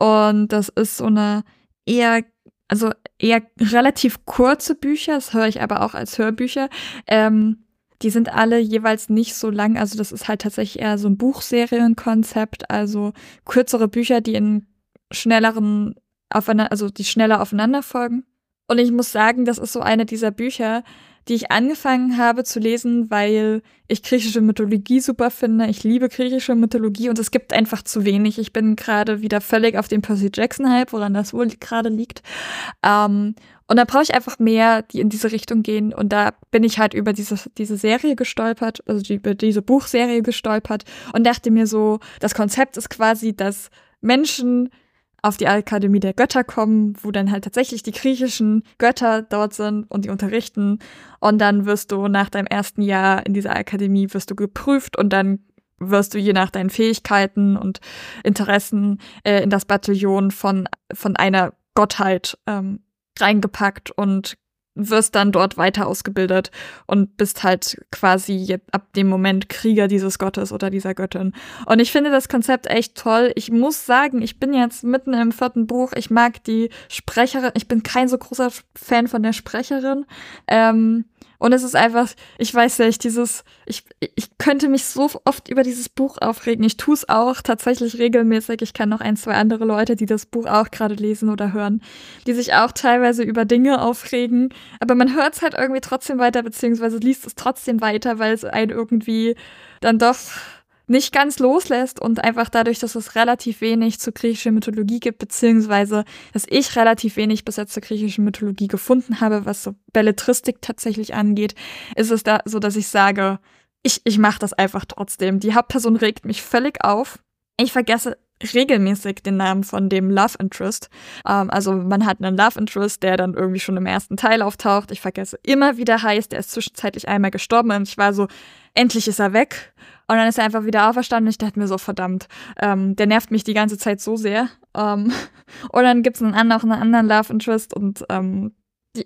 Und das ist so eine eher also eher relativ kurze Bücher, das höre ich aber auch als Hörbücher. Ähm, die sind alle jeweils nicht so lang, also das ist halt tatsächlich eher so ein Buchserienkonzept, also kürzere Bücher, die in schnelleren aufeinander, also die schneller aufeinander folgen. Und ich muss sagen, das ist so eine dieser Bücher, die ich angefangen habe zu lesen, weil ich griechische Mythologie super finde. Ich liebe griechische Mythologie und es gibt einfach zu wenig. Ich bin gerade wieder völlig auf dem Percy Jackson-Hype, woran das wohl gerade liegt. Ähm, und da brauche ich einfach mehr, die in diese Richtung gehen. Und da bin ich halt über diese, diese Serie gestolpert, also die, über diese Buchserie gestolpert und dachte mir so, das Konzept ist quasi, dass Menschen auf die Akademie der Götter kommen, wo dann halt tatsächlich die griechischen Götter dort sind und die unterrichten. Und dann wirst du nach deinem ersten Jahr in dieser Akademie wirst du geprüft und dann wirst du je nach deinen Fähigkeiten und Interessen äh, in das Bataillon von, von einer Gottheit ähm, reingepackt und wirst dann dort weiter ausgebildet und bist halt quasi ab dem Moment Krieger dieses Gottes oder dieser Göttin. Und ich finde das Konzept echt toll. Ich muss sagen, ich bin jetzt mitten im vierten Buch. Ich mag die Sprecherin. Ich bin kein so großer Fan von der Sprecherin. Ähm, und es ist einfach, ich weiß nicht, dieses, ich, ich könnte mich so oft über dieses Buch aufregen. Ich tue es auch tatsächlich regelmäßig. Ich kenne noch ein, zwei andere Leute, die das Buch auch gerade lesen oder hören, die sich auch teilweise über Dinge aufregen. Aber man hört es halt irgendwie trotzdem weiter, beziehungsweise liest es trotzdem weiter, weil es einen irgendwie dann doch nicht ganz loslässt und einfach dadurch, dass es relativ wenig zur griechischen Mythologie gibt, beziehungsweise dass ich relativ wenig bis jetzt zur griechischen Mythologie gefunden habe, was so Belletristik tatsächlich angeht, ist es da so, dass ich sage, ich, ich mache das einfach trotzdem. Die Hauptperson regt mich völlig auf. Ich vergesse regelmäßig den Namen von dem Love Interest. Ähm, also man hat einen Love Interest, der dann irgendwie schon im ersten Teil auftaucht. Ich vergesse immer, wie der heißt. Der ist zwischenzeitlich einmal gestorben und ich war so, endlich ist er weg. Und dann ist er einfach wieder auferstanden und ich dachte mir so, verdammt, ähm, der nervt mich die ganze Zeit so sehr. Ähm, und dann gibt es einen, noch einen anderen Love Interest und ähm,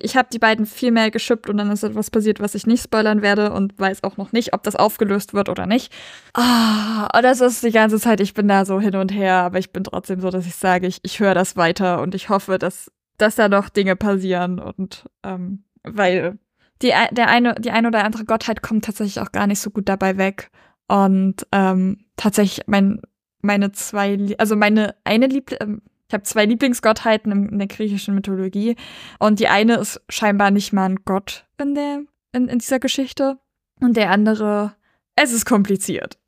ich habe die beiden viel mehr geschippt und dann ist etwas passiert, was ich nicht spoilern werde und weiß auch noch nicht, ob das aufgelöst wird oder nicht. Ah, und das ist die ganze Zeit, ich bin da so hin und her, aber ich bin trotzdem so, dass ich sage, ich, ich höre das weiter und ich hoffe, dass, dass da noch Dinge passieren und ähm, weil die, der eine, die eine oder andere Gottheit kommt tatsächlich auch gar nicht so gut dabei weg. Und ähm, tatsächlich mein, meine zwei, also meine eine Liebl ähm, ich habe zwei Lieblingsgottheiten in der griechischen Mythologie und die eine ist scheinbar nicht mal ein Gott in der in, in dieser Geschichte und der andere, es ist kompliziert.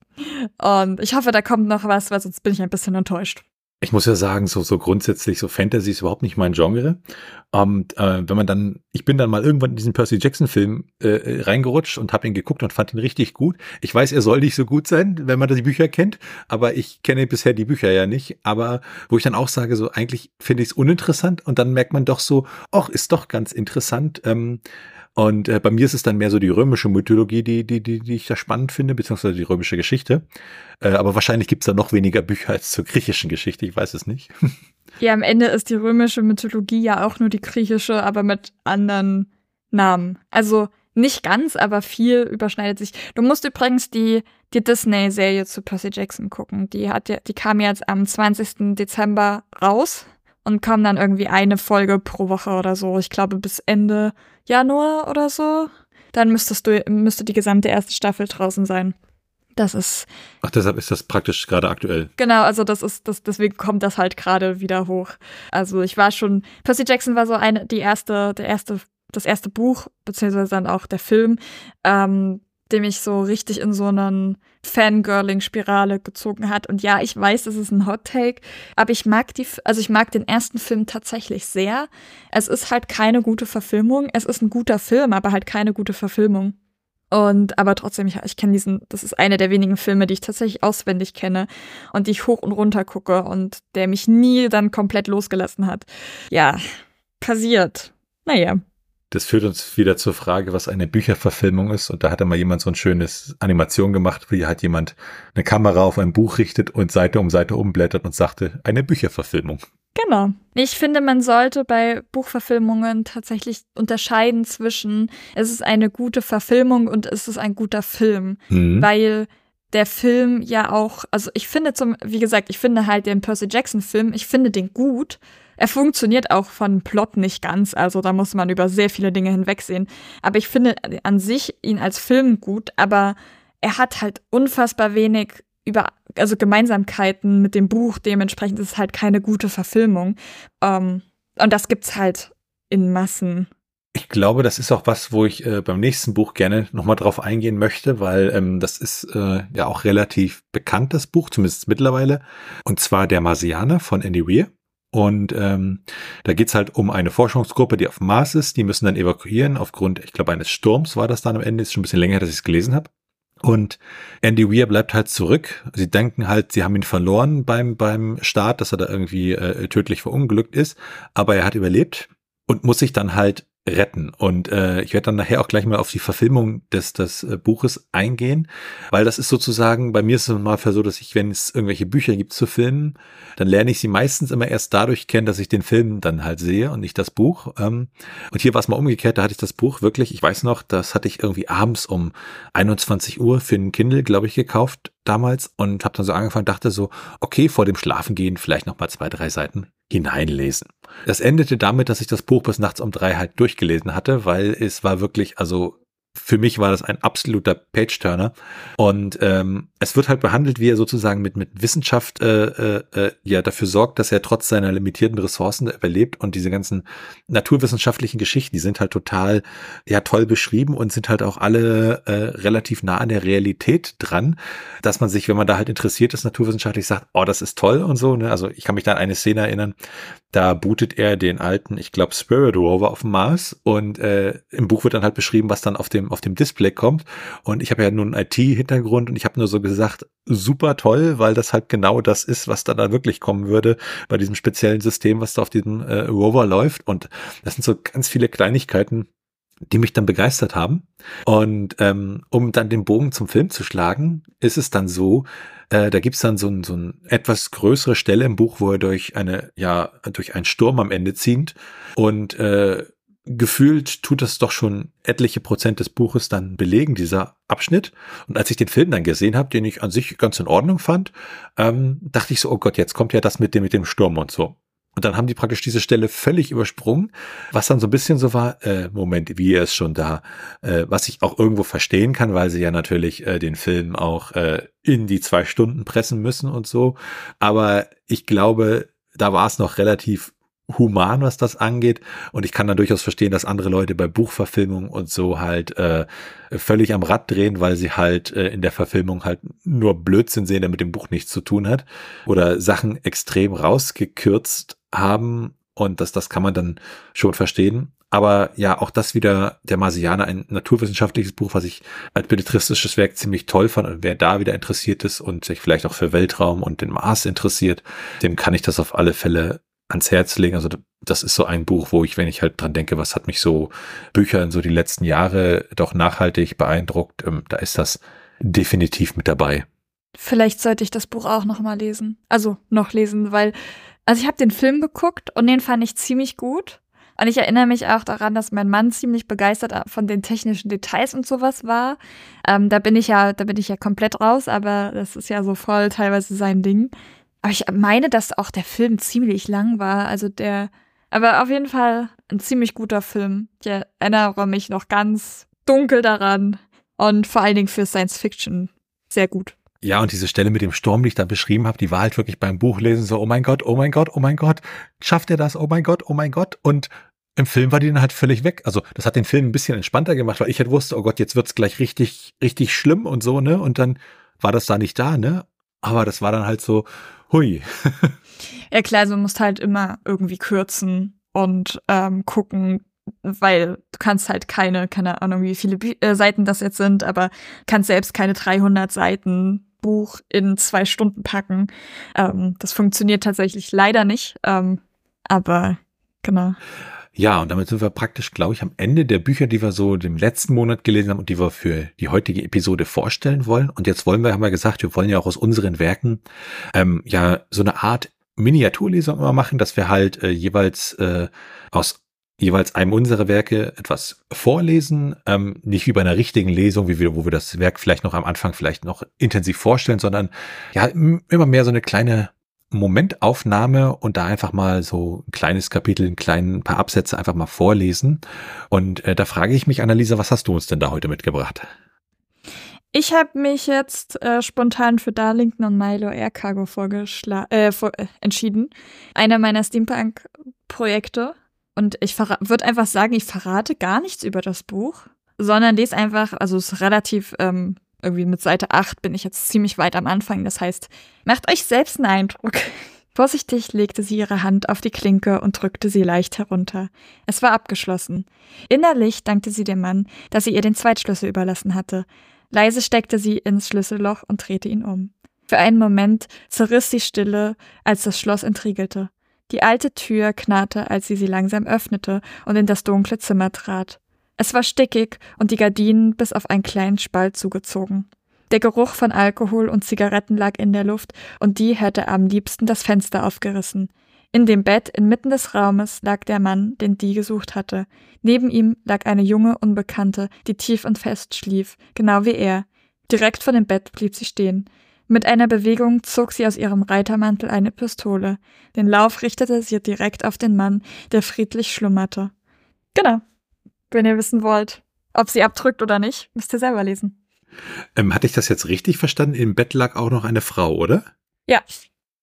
Und ich hoffe, da kommt noch was, weil sonst bin ich ein bisschen enttäuscht. Ich muss ja sagen, so, so grundsätzlich, so Fantasy ist überhaupt nicht mein Genre. Und äh, wenn man dann, ich bin dann mal irgendwann in diesen Percy Jackson-Film äh, reingerutscht und habe ihn geguckt und fand ihn richtig gut. Ich weiß, er soll nicht so gut sein, wenn man die Bücher kennt, aber ich kenne bisher die Bücher ja nicht. Aber wo ich dann auch sage, so eigentlich finde ich es uninteressant und dann merkt man doch so, ach, ist doch ganz interessant. Ähm, und äh, bei mir ist es dann mehr so die römische Mythologie, die, die, die, die ich da spannend finde, beziehungsweise die römische Geschichte. Äh, aber wahrscheinlich gibt's da noch weniger Bücher als zur griechischen Geschichte, ich weiß es nicht. Ja, am Ende ist die römische Mythologie ja auch nur die griechische, aber mit anderen Namen. Also nicht ganz, aber viel überschneidet sich. Du musst übrigens die, die Disney-Serie zu Percy Jackson gucken. Die hat ja, die kam jetzt am 20. Dezember raus und kam dann irgendwie eine Folge pro Woche oder so. Ich glaube bis Ende Januar oder so. Dann müsstest du, müsste die gesamte erste Staffel draußen sein. Das ist. Ach, deshalb ist das praktisch gerade aktuell. Genau, also das ist, das, deswegen kommt das halt gerade wieder hoch. Also ich war schon, Percy Jackson war so eine, die erste, der erste, das erste Buch, beziehungsweise dann auch der Film, ähm, dem mich so richtig in so einen Fangirling-Spirale gezogen hat. Und ja, ich weiß, es ist ein Hot Take, aber ich mag die, also ich mag den ersten Film tatsächlich sehr. Es ist halt keine gute Verfilmung. Es ist ein guter Film, aber halt keine gute Verfilmung. Und aber trotzdem, ich, ich kenne diesen, das ist einer der wenigen Filme, die ich tatsächlich auswendig kenne und die ich hoch und runter gucke und der mich nie dann komplett losgelassen hat. Ja, passiert. Naja. Das führt uns wieder zur Frage, was eine Bücherverfilmung ist. Und da hat mal jemand so ein schönes Animation gemacht, wie hat jemand eine Kamera auf ein Buch richtet und Seite um Seite umblättert und sagte, eine Bücherverfilmung. Genau. Ich finde, man sollte bei Buchverfilmungen tatsächlich unterscheiden zwischen, es ist eine gute Verfilmung und es ist ein guter Film. Mhm. Weil der Film ja auch, also ich finde zum, wie gesagt, ich finde halt den Percy Jackson Film, ich finde den gut, er funktioniert auch von Plot nicht ganz, also da muss man über sehr viele Dinge hinwegsehen. Aber ich finde an sich ihn als Film gut, aber er hat halt unfassbar wenig über, also Gemeinsamkeiten mit dem Buch. Dementsprechend ist es halt keine gute Verfilmung. Ähm, und das gibt's halt in Massen. Ich glaube, das ist auch was, wo ich äh, beim nächsten Buch gerne nochmal drauf eingehen möchte, weil ähm, das ist äh, ja auch relativ bekannt, das Buch, zumindest mittlerweile. Und zwar Der Marsianer von Andy Weir. Und ähm, da geht's halt um eine Forschungsgruppe, die auf dem Mars ist. Die müssen dann evakuieren aufgrund, ich glaube, eines Sturms war das dann am Ende. Ist schon ein bisschen länger, dass ich es gelesen habe. Und Andy Weir bleibt halt zurück. Sie denken halt, sie haben ihn verloren beim, beim Start, dass er da irgendwie äh, tödlich verunglückt ist. Aber er hat überlebt und muss sich dann halt retten. Und äh, ich werde dann nachher auch gleich mal auf die Verfilmung des, des äh, Buches eingehen, weil das ist sozusagen, bei mir ist es mal so, dass ich, wenn es irgendwelche Bücher gibt zu Filmen, dann lerne ich sie meistens immer erst dadurch kennen, dass ich den Film dann halt sehe und nicht das Buch. Ähm, und hier war es mal umgekehrt, da hatte ich das Buch wirklich, ich weiß noch, das hatte ich irgendwie abends um 21 Uhr für einen Kindle, glaube ich, gekauft damals und habe dann so angefangen, dachte so, okay, vor dem Schlafengehen vielleicht noch mal zwei, drei Seiten hineinlesen. Das endete damit, dass ich das Buch bis nachts um drei halt durchgelesen hatte, weil es war wirklich, also für mich war das ein absoluter Page-Turner. Und ähm, es wird halt behandelt, wie er sozusagen mit, mit Wissenschaft äh, äh, äh, ja dafür sorgt, dass er trotz seiner limitierten Ressourcen überlebt. Und diese ganzen naturwissenschaftlichen Geschichten, die sind halt total ja toll beschrieben und sind halt auch alle äh, relativ nah an der Realität dran, dass man sich, wenn man da halt interessiert ist, naturwissenschaftlich sagt, oh, das ist toll und so. Ne? Also ich kann mich da an eine Szene erinnern, da bootet er den alten, ich glaube, Spirit Rover auf dem Mars und äh, im Buch wird dann halt beschrieben, was dann auf dem, auf dem Display kommt. Und ich habe ja nun einen IT-Hintergrund und ich habe nur so gesagt, super toll, weil das halt genau das ist, was da dann wirklich kommen würde bei diesem speziellen System, was da auf diesem äh, Rover läuft. Und das sind so ganz viele Kleinigkeiten, die mich dann begeistert haben. Und ähm, um dann den Bogen zum Film zu schlagen, ist es dann so, äh, da gibt's dann so ein, so ein etwas größere Stelle im Buch, wo er durch eine, ja, durch einen Sturm am Ende zieht und äh, gefühlt tut das doch schon etliche Prozent des Buches dann belegen, dieser Abschnitt. Und als ich den Film dann gesehen habe, den ich an sich ganz in Ordnung fand, ähm, dachte ich so, oh Gott, jetzt kommt ja das mit dem, mit dem Sturm und so. Und dann haben die praktisch diese Stelle völlig übersprungen, was dann so ein bisschen so war, äh, Moment, wie er ist schon da, äh, was ich auch irgendwo verstehen kann, weil sie ja natürlich äh, den Film auch äh, in die zwei Stunden pressen müssen und so. Aber ich glaube, da war es noch relativ human, was das angeht. Und ich kann dann durchaus verstehen, dass andere Leute bei Buchverfilmungen und so halt äh, völlig am Rad drehen, weil sie halt äh, in der Verfilmung halt nur Blödsinn sehen, der mit dem Buch nichts zu tun hat. Oder Sachen extrem rausgekürzt haben und das, das kann man dann schon verstehen. Aber ja, auch das wieder, der Marsianer, ein naturwissenschaftliches Buch, was ich als belletristisches Werk ziemlich toll fand. Und wer da wieder interessiert ist und sich vielleicht auch für Weltraum und den Mars interessiert, dem kann ich das auf alle Fälle ans Herz legen. Also das ist so ein Buch, wo ich, wenn ich halt dran denke, was hat mich so Bücher in so die letzten Jahre doch nachhaltig beeindruckt, ähm, da ist das definitiv mit dabei. Vielleicht sollte ich das Buch auch noch mal lesen. Also noch lesen, weil also ich habe den Film geguckt und den fand ich ziemlich gut. Und ich erinnere mich auch daran, dass mein Mann ziemlich begeistert von den technischen Details und sowas war. Ähm, da bin ich ja, da bin ich ja komplett raus, aber das ist ja so voll teilweise sein Ding. Aber ich meine, dass auch der Film ziemlich lang war. Also der, aber auf jeden Fall ein ziemlich guter Film. Ich erinnere mich noch ganz dunkel daran. Und vor allen Dingen für Science Fiction sehr gut. Ja, und diese Stelle mit dem Sturm, die ich da beschrieben habe, die war halt wirklich beim Buchlesen so, oh mein Gott, oh mein Gott, oh mein Gott, schafft er das, oh mein Gott, oh mein Gott. Und im Film war die dann halt völlig weg. Also das hat den Film ein bisschen entspannter gemacht, weil ich halt wusste, oh Gott, jetzt wird's gleich richtig, richtig schlimm und so, ne? Und dann war das da nicht da, ne? Aber das war dann halt so, hui. ja klar, also du musst halt immer irgendwie kürzen und ähm, gucken, weil du kannst halt keine, keine Ahnung, wie viele Bü äh, Seiten das jetzt sind, aber kannst selbst keine 300 Seiten Buch in zwei Stunden packen. Ähm, das funktioniert tatsächlich leider nicht, ähm, aber genau. Ja, und damit sind wir praktisch, glaube ich, am Ende der Bücher, die wir so im letzten Monat gelesen haben und die wir für die heutige Episode vorstellen wollen. Und jetzt wollen wir, haben wir gesagt, wir wollen ja auch aus unseren Werken ähm, ja so eine Art Miniaturlesung immer machen, dass wir halt äh, jeweils äh, aus jeweils einem unserer Werke etwas vorlesen, ähm, nicht wie bei einer richtigen Lesung, wie wir, wo wir das Werk vielleicht noch am Anfang vielleicht noch intensiv vorstellen, sondern ja immer mehr so eine kleine Momentaufnahme und da einfach mal so ein kleines Kapitel, ein kleinen paar Absätze einfach mal vorlesen. Und äh, da frage ich mich, Annalisa, was hast du uns denn da heute mitgebracht? Ich habe mich jetzt äh, spontan für Darlington und Milo Air Cargo äh, vor, äh, entschieden. Einer meiner Steampunk-Projekte. Und ich würde einfach sagen, ich verrate gar nichts über das Buch, sondern lese einfach, also es ist relativ, ähm, irgendwie mit Seite 8 bin ich jetzt ziemlich weit am Anfang. Das heißt, macht euch selbst einen Eindruck. Vorsichtig legte sie ihre Hand auf die Klinke und drückte sie leicht herunter. Es war abgeschlossen. Innerlich dankte sie dem Mann, dass sie ihr den Zweitschlüssel überlassen hatte. Leise steckte sie ins Schlüsselloch und drehte ihn um. Für einen Moment zerriss die Stille, als das Schloss entriegelte. Die alte Tür knarrte, als sie sie langsam öffnete und in das dunkle Zimmer trat. Es war stickig und die Gardinen bis auf einen kleinen Spalt zugezogen. Der Geruch von Alkohol und Zigaretten lag in der Luft, und die hätte am liebsten das Fenster aufgerissen. In dem Bett inmitten des Raumes lag der Mann, den die gesucht hatte. Neben ihm lag eine junge Unbekannte, die tief und fest schlief, genau wie er. Direkt vor dem Bett blieb sie stehen. Mit einer Bewegung zog sie aus ihrem Reitermantel eine Pistole. Den Lauf richtete sie direkt auf den Mann, der friedlich schlummerte. Genau. Wenn ihr wissen wollt, ob sie abdrückt oder nicht, müsst ihr selber lesen. Ähm, hatte ich das jetzt richtig verstanden? Im Bett lag auch noch eine Frau, oder? Ja.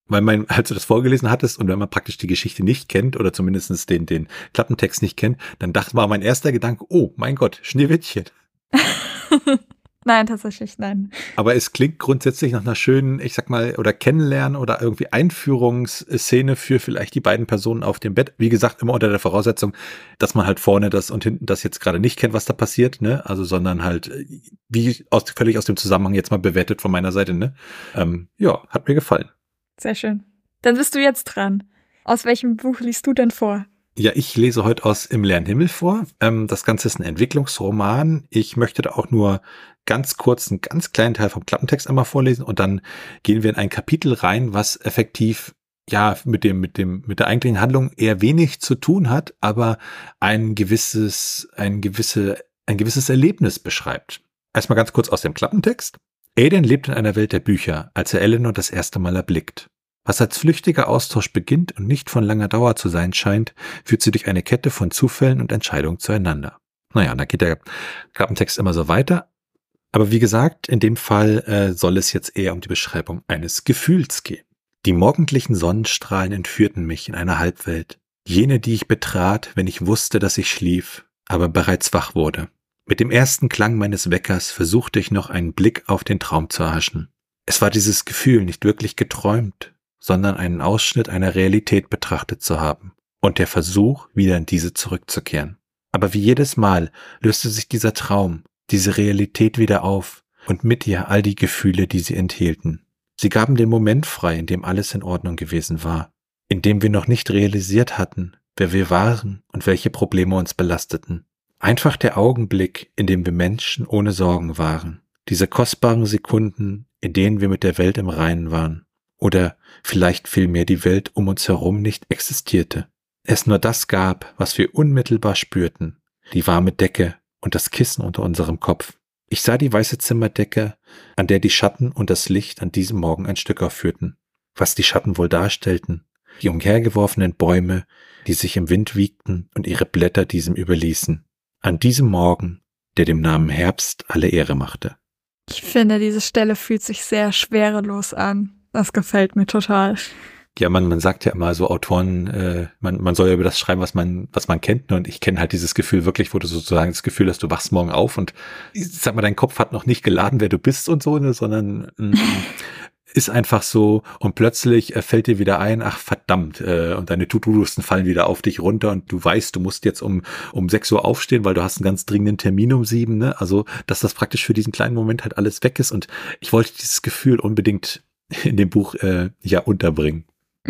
Weil mein, als du das vorgelesen hattest und wenn man praktisch die Geschichte nicht kennt oder zumindest den, den Klappentext nicht kennt, dann dachte war mein erster Gedanke, oh mein Gott, Schneewittchen. Nein, tatsächlich, nein. Aber es klingt grundsätzlich nach einer schönen, ich sag mal, oder Kennenlernen oder irgendwie Einführungsszene für vielleicht die beiden Personen auf dem Bett. Wie gesagt, immer unter der Voraussetzung, dass man halt vorne das und hinten das jetzt gerade nicht kennt, was da passiert, ne? Also, sondern halt, wie aus, völlig aus dem Zusammenhang jetzt mal bewertet von meiner Seite, ne? Ähm, ja, hat mir gefallen. Sehr schön. Dann bist du jetzt dran. Aus welchem Buch liest du denn vor? Ja, ich lese heute aus Im leeren Himmel vor. Ähm, das Ganze ist ein Entwicklungsroman. Ich möchte da auch nur ganz kurz einen ganz kleinen Teil vom Klappentext einmal vorlesen und dann gehen wir in ein Kapitel rein, was effektiv ja mit dem mit dem mit der eigentlichen Handlung eher wenig zu tun hat, aber ein gewisses ein gewisse ein gewisses Erlebnis beschreibt. Erstmal ganz kurz aus dem Klappentext. Aiden lebt in einer Welt der Bücher, als er Eleanor das erste Mal erblickt. Was als flüchtiger Austausch beginnt und nicht von langer Dauer zu sein scheint, führt sie durch eine Kette von Zufällen und Entscheidungen zueinander. Naja, da geht der Klappentext immer so weiter, aber wie gesagt, in dem Fall äh, soll es jetzt eher um die Beschreibung eines Gefühls gehen. Die morgendlichen Sonnenstrahlen entführten mich in eine Halbwelt, jene, die ich betrat, wenn ich wusste, dass ich schlief, aber bereits wach wurde. Mit dem ersten Klang meines Weckers versuchte ich noch einen Blick auf den Traum zu erhaschen. Es war dieses Gefühl, nicht wirklich geträumt, sondern einen Ausschnitt einer Realität betrachtet zu haben und der Versuch, wieder in diese zurückzukehren. Aber wie jedes Mal löste sich dieser Traum, diese Realität wieder auf und mit ihr all die Gefühle, die sie enthielten. Sie gaben den Moment frei, in dem alles in Ordnung gewesen war, in dem wir noch nicht realisiert hatten, wer wir waren und welche Probleme uns belasteten. Einfach der Augenblick, in dem wir Menschen ohne Sorgen waren, diese kostbaren Sekunden, in denen wir mit der Welt im Reinen waren, oder vielleicht vielmehr die Welt um uns herum nicht existierte. Es nur das gab, was wir unmittelbar spürten, die warme Decke, und das Kissen unter unserem Kopf. Ich sah die weiße Zimmerdecke, an der die Schatten und das Licht an diesem Morgen ein Stück aufführten. Was die Schatten wohl darstellten? Die umhergeworfenen Bäume, die sich im Wind wiegten und ihre Blätter diesem überließen. An diesem Morgen, der dem Namen Herbst alle Ehre machte. Ich finde, diese Stelle fühlt sich sehr schwerelos an. Das gefällt mir total. Ja, man, man sagt ja immer so Autoren, äh, man, man soll ja über das schreiben, was man, was man kennt. Ne? Und ich kenne halt dieses Gefühl wirklich, wo du sozusagen das Gefühl hast, du wachst morgen auf und sag mal, dein Kopf hat noch nicht geladen, wer du bist und so, ne? sondern mm, ist einfach so und plötzlich äh, fällt dir wieder ein, ach verdammt, äh, und deine To-Do-Listen fallen wieder auf dich runter und du weißt, du musst jetzt um, um sechs Uhr aufstehen, weil du hast einen ganz dringenden Termin um sieben, ne? Also, dass das praktisch für diesen kleinen Moment halt alles weg ist und ich wollte dieses Gefühl unbedingt in dem Buch äh, ja unterbringen.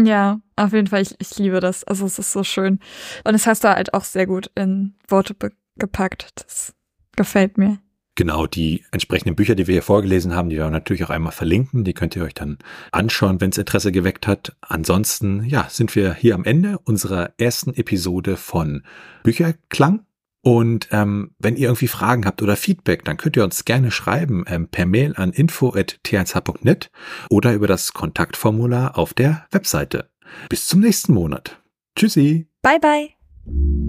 Ja, auf jeden Fall. Ich, ich liebe das. Also es ist so schön. Und es hast du halt auch sehr gut in Worte gepackt. Das gefällt mir. Genau, die entsprechenden Bücher, die wir hier vorgelesen haben, die wir natürlich auch einmal verlinken. Die könnt ihr euch dann anschauen, wenn es Interesse geweckt hat. Ansonsten, ja, sind wir hier am Ende unserer ersten Episode von Bücherklang. Und ähm, wenn ihr irgendwie Fragen habt oder Feedback, dann könnt ihr uns gerne schreiben ähm, per Mail an info.t1h.net oder über das Kontaktformular auf der Webseite. Bis zum nächsten Monat. Tschüssi. Bye bye.